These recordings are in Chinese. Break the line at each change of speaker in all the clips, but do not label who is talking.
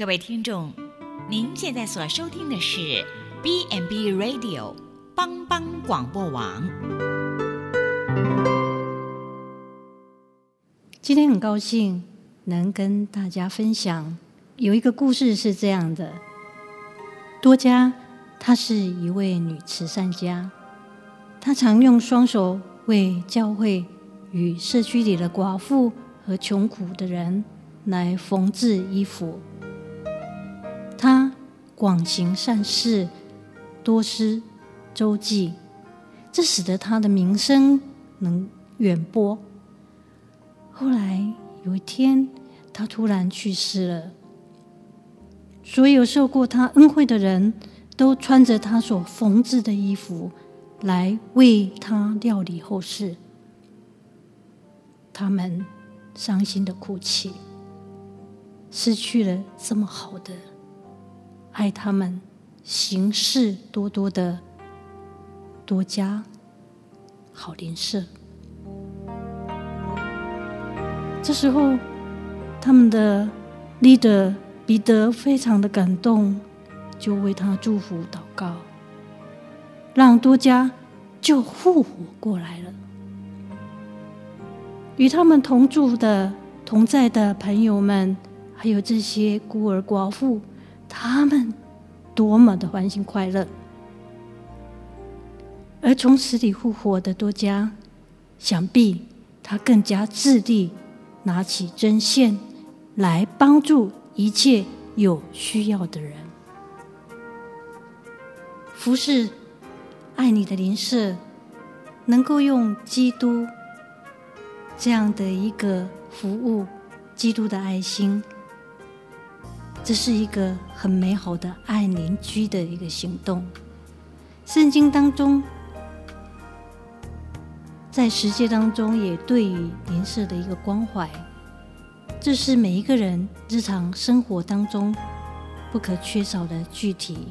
各位听众，您现在所收听的是 B n B Radio 帮帮广播网。
今天很高兴能跟大家分享，有一个故事是这样的：多加，她是一位女慈善家，她常用双手为教会与社区里的寡妇和穷苦的人来缝制衣服。广行善事，多施周济，这使得他的名声能远播。后来有一天，他突然去世了。所有受过他恩惠的人都穿着他所缝制的衣服来为他料理后事。他们伤心的哭泣，失去了这么好的。爱他们行事多多的多加好邻舍。这时候，他们的 leader 彼得非常的感动，就为他祝福祷告，让多加就复活过来了。与他们同住的同在的朋友们，还有这些孤儿寡妇。他们多么的欢欣快乐，而从死里复活的多加，想必他更加致力拿起针线来帮助一切有需要的人，服侍爱你的邻舍，能够用基督这样的一个服务，基督的爱心。这是一个很美好的爱邻居的一个行动。圣经当中，在十诫当中也对于邻舍的一个关怀，这是每一个人日常生活当中不可缺少的具体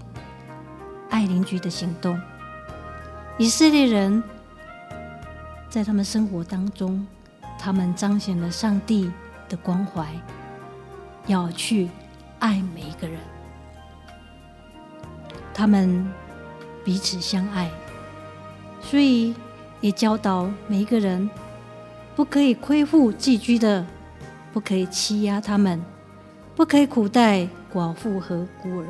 爱邻居的行动。以色列人在他们生活当中，他们彰显了上帝的关怀，要去。爱每一个人，他们彼此相爱，所以也教导每一个人不可以亏负寄居的，不可以欺压他们，不可以苦待寡妇和孤儿。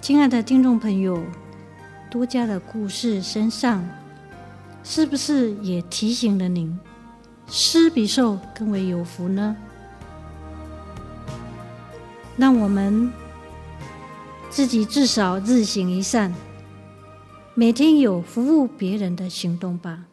亲爱的听众朋友，多加的故事身上，是不是也提醒了您，施比受更为有福呢？让我们自己至少日行一善，每天有服务别人的行动吧。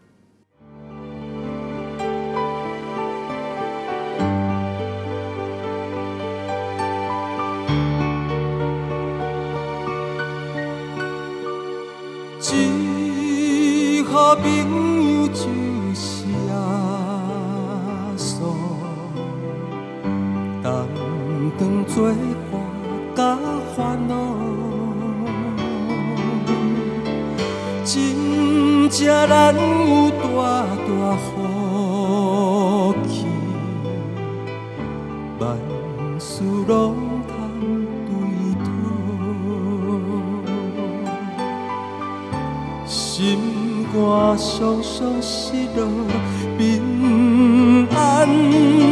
一个朋友就当作伴甲烦恼，真正难有大大福气，万事拢通对讨，心肝伤伤失落平安。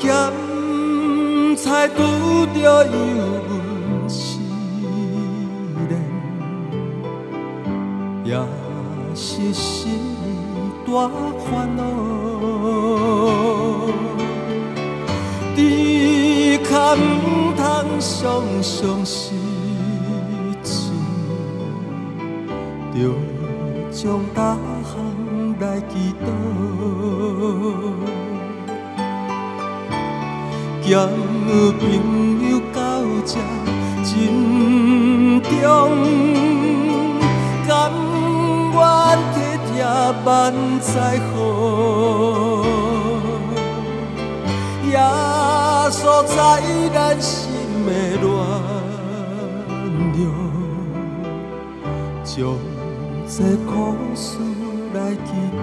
咸菜拄着油温时冷，也是心。大烦恼，只可唔通常常失志，就将大嫌朋友到这沉重，甘愿体贴万载好，也所在咱心的乱流，将这苦事来祈祷。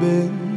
Baby.